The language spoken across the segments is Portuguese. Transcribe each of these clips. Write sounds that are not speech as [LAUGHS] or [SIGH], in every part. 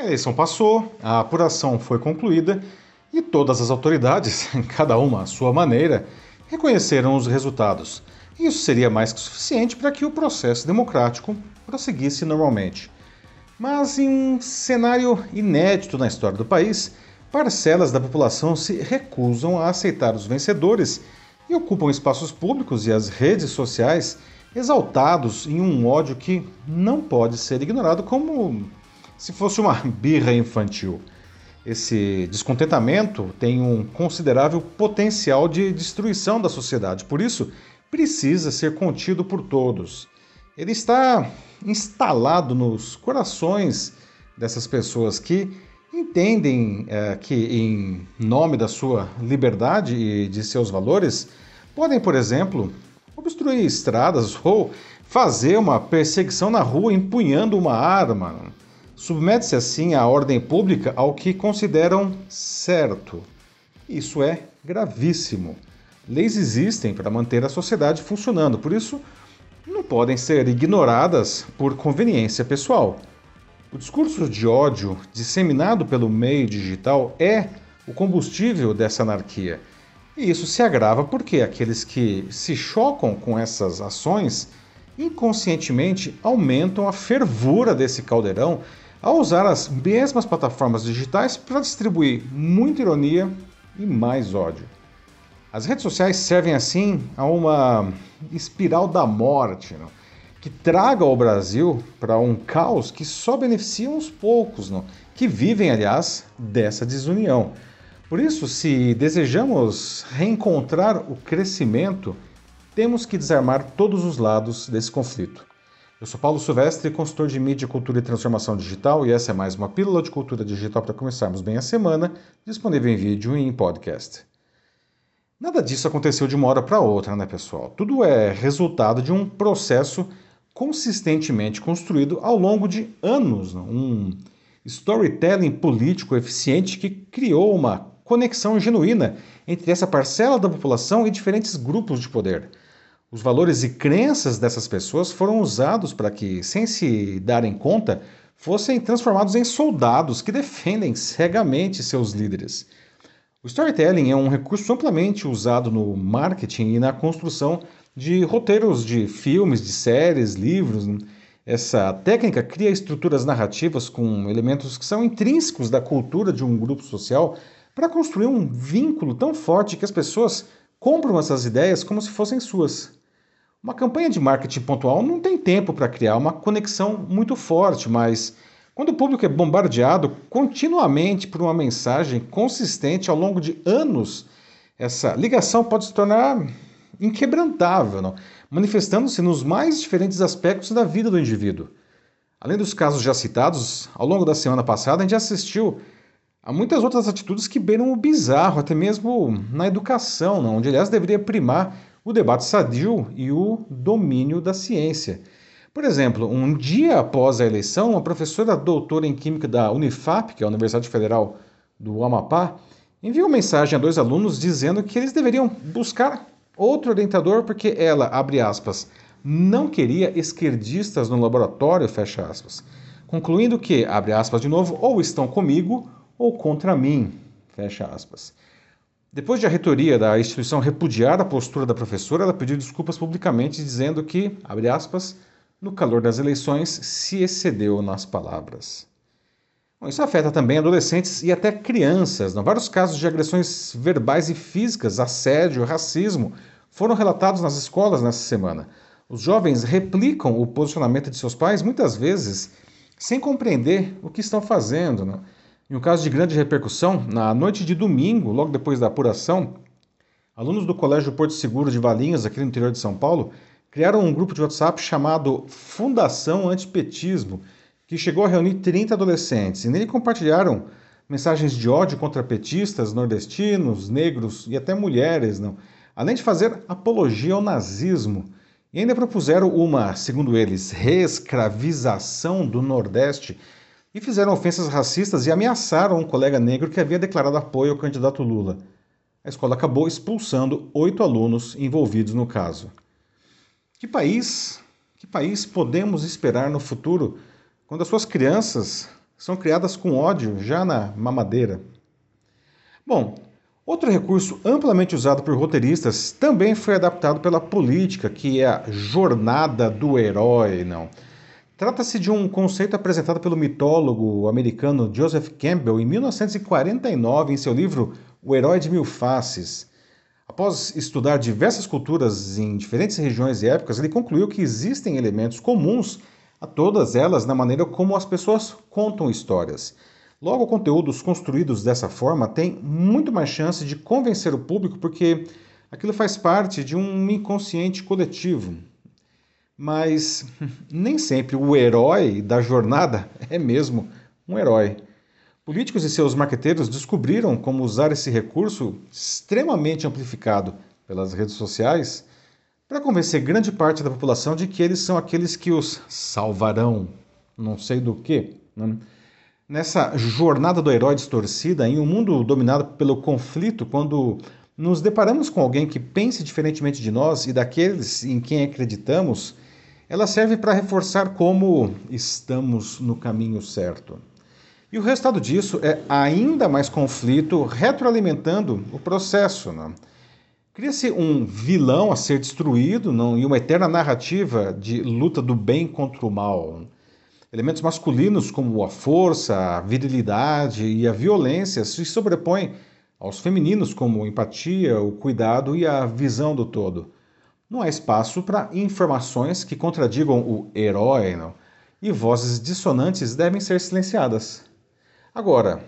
A eleição passou, a apuração foi concluída e todas as autoridades, [LAUGHS] cada uma à sua maneira, reconheceram os resultados. Isso seria mais que suficiente para que o processo democrático prosseguisse normalmente. Mas em um cenário inédito na história do país, parcelas da população se recusam a aceitar os vencedores e ocupam espaços públicos e as redes sociais exaltados em um ódio que não pode ser ignorado como se fosse uma [LAUGHS] birra infantil. Esse descontentamento tem um considerável potencial de destruição da sociedade, por isso precisa ser contido por todos. Ele está instalado nos corações dessas pessoas que entendem é, que, em nome da sua liberdade e de seus valores, podem, por exemplo, obstruir estradas ou fazer uma perseguição na rua empunhando uma arma. Submete-se assim a ordem pública ao que consideram certo. Isso é gravíssimo. Leis existem para manter a sociedade funcionando, por isso não podem ser ignoradas por conveniência pessoal. O discurso de ódio disseminado pelo meio digital é o combustível dessa anarquia. E isso se agrava porque aqueles que se chocam com essas ações inconscientemente aumentam a fervura desse caldeirão ao usar as mesmas plataformas digitais para distribuir muita ironia e mais ódio. As redes sociais servem assim a uma espiral da morte, não? que traga o Brasil para um caos que só beneficia uns poucos, não? que vivem, aliás, dessa desunião. Por isso, se desejamos reencontrar o crescimento, temos que desarmar todos os lados desse conflito. Eu sou Paulo Silvestre, consultor de mídia, cultura e transformação digital, e essa é mais uma pílula de cultura digital para começarmos bem a semana, disponível em vídeo e em podcast. Nada disso aconteceu de uma hora para outra, né, pessoal? Tudo é resultado de um processo consistentemente construído ao longo de anos, né? um storytelling político eficiente que criou uma conexão genuína entre essa parcela da população e diferentes grupos de poder. Os valores e crenças dessas pessoas foram usados para que, sem se darem conta, fossem transformados em soldados que defendem cegamente seus líderes. O storytelling é um recurso amplamente usado no marketing e na construção de roteiros de filmes, de séries, livros. Essa técnica cria estruturas narrativas com elementos que são intrínsecos da cultura de um grupo social para construir um vínculo tão forte que as pessoas compram essas ideias como se fossem suas. Uma campanha de marketing pontual não tem tempo para criar uma conexão muito forte, mas quando o público é bombardeado continuamente por uma mensagem consistente ao longo de anos, essa ligação pode se tornar inquebrantável, manifestando-se nos mais diferentes aspectos da vida do indivíduo. Além dos casos já citados, ao longo da semana passada a gente assistiu a muitas outras atitudes que beiram o bizarro, até mesmo na educação, onde, aliás, deveria primar o debate sadio e o domínio da ciência. Por exemplo, um dia após a eleição, uma professora doutora em Química da Unifap, que é a Universidade Federal do Amapá, enviou mensagem a dois alunos dizendo que eles deveriam buscar outro orientador porque ela, abre aspas, não queria esquerdistas no laboratório, fecha aspas. Concluindo que, abre aspas de novo, ou estão comigo ou contra mim, fecha aspas. Depois de a reitoria da instituição repudiar a postura da professora, ela pediu desculpas publicamente, dizendo que, abre aspas, no calor das eleições, se excedeu nas palavras. Bom, isso afeta também adolescentes e até crianças. Não? Vários casos de agressões verbais e físicas, assédio, racismo foram relatados nas escolas nessa semana. Os jovens replicam o posicionamento de seus pais muitas vezes sem compreender o que estão fazendo. Né? Em um caso de grande repercussão, na noite de domingo, logo depois da apuração, alunos do Colégio Porto Seguro de Valinhos, aqui no interior de São Paulo, criaram um grupo de WhatsApp chamado Fundação Antipetismo, que chegou a reunir 30 adolescentes, e nele compartilharam mensagens de ódio contra petistas, nordestinos, negros e até mulheres, não? além de fazer apologia ao nazismo. E ainda propuseram uma, segundo eles, reescravização do Nordeste e fizeram ofensas racistas e ameaçaram um colega negro que havia declarado apoio ao candidato Lula. A escola acabou expulsando oito alunos envolvidos no caso. Que país, que país podemos esperar no futuro quando as suas crianças são criadas com ódio já na mamadeira. Bom, outro recurso amplamente usado por roteiristas também foi adaptado pela política, que é a jornada do herói, não. Trata-se de um conceito apresentado pelo mitólogo americano Joseph Campbell em 1949 em seu livro O Herói de Mil Faces. Após estudar diversas culturas em diferentes regiões e épocas, ele concluiu que existem elementos comuns a todas elas na maneira como as pessoas contam histórias. Logo, conteúdos construídos dessa forma têm muito mais chance de convencer o público porque aquilo faz parte de um inconsciente coletivo, mas nem sempre o herói da jornada é mesmo um herói. Políticos e seus marqueteiros descobriram como usar esse recurso extremamente amplificado pelas redes sociais para convencer grande parte da população de que eles são aqueles que os salvarão, não sei do que. Né? Nessa jornada do herói distorcida, em um mundo dominado pelo conflito, quando nos deparamos com alguém que pense diferentemente de nós e daqueles em quem acreditamos, ela serve para reforçar como estamos no caminho certo. E o resultado disso é ainda mais conflito, retroalimentando o processo. Né? Cria-se um vilão a ser destruído não? e uma eterna narrativa de luta do bem contra o mal. Elementos masculinos como a força, a virilidade e a violência se sobrepõem aos femininos como empatia, o cuidado e a visão do todo não há espaço para informações que contradigam o herói, não? e vozes dissonantes devem ser silenciadas. Agora,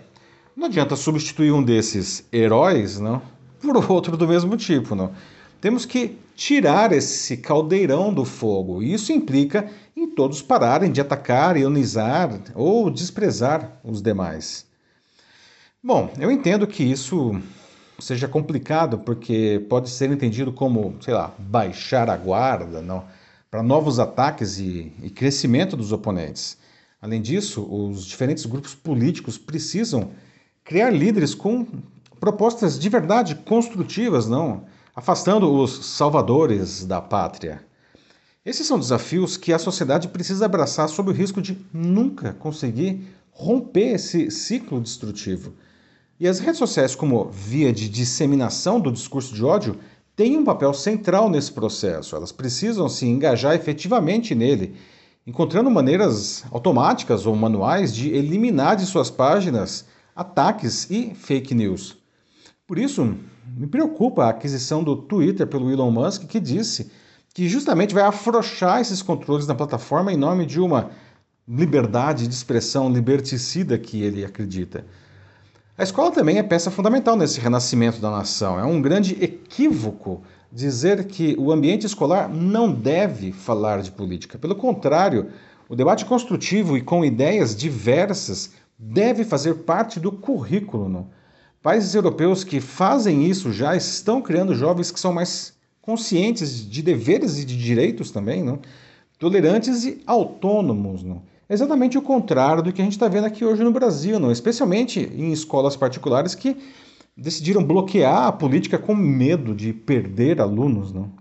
não adianta substituir um desses heróis não, por outro do mesmo tipo. Não. Temos que tirar esse caldeirão do fogo, e isso implica em todos pararem de atacar, ionizar ou desprezar os demais. Bom, eu entendo que isso seja complicado, porque pode ser entendido como, sei lá, baixar a guarda, não, para novos ataques e, e crescimento dos oponentes. Além disso, os diferentes grupos políticos precisam criar líderes com propostas de verdade construtivas, não, afastando os salvadores da pátria. Esses são desafios que a sociedade precisa abraçar sob o risco de nunca conseguir romper esse ciclo destrutivo. E as redes sociais, como via de disseminação do discurso de ódio, têm um papel central nesse processo. Elas precisam se engajar efetivamente nele, encontrando maneiras automáticas ou manuais de eliminar de suas páginas ataques e fake news. Por isso, me preocupa a aquisição do Twitter pelo Elon Musk, que disse que justamente vai afrouxar esses controles na plataforma em nome de uma liberdade de expressão liberticida que ele acredita. A escola também é peça fundamental nesse renascimento da nação. É um grande equívoco dizer que o ambiente escolar não deve falar de política. Pelo contrário, o debate construtivo e com ideias diversas deve fazer parte do currículo. Não? Países europeus que fazem isso já estão criando jovens que são mais conscientes de deveres e de direitos também, não? tolerantes e autônomos. Não? Exatamente o contrário do que a gente está vendo aqui hoje no Brasil, não? especialmente em escolas particulares que decidiram bloquear a política com medo de perder alunos. Não?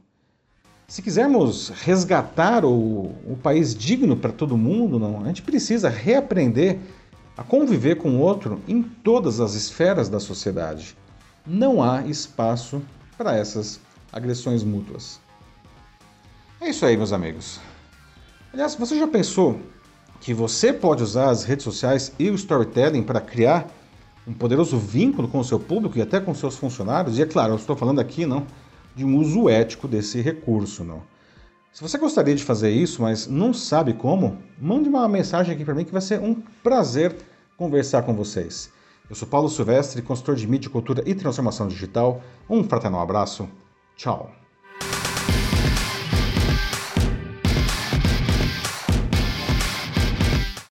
Se quisermos resgatar o, o país digno para todo mundo, não, a gente precisa reaprender a conviver com o outro em todas as esferas da sociedade. Não há espaço para essas agressões mútuas. É isso aí, meus amigos. Aliás, você já pensou que você pode usar as redes sociais e o storytelling para criar um poderoso vínculo com o seu público e até com seus funcionários. E é claro, eu estou falando aqui não de um uso ético desse recurso, não. Se você gostaria de fazer isso, mas não sabe como, mande uma mensagem aqui para mim que vai ser um prazer conversar com vocês. Eu sou Paulo Silvestre, consultor de mídia, cultura e transformação digital. Um fraternal abraço. Tchau.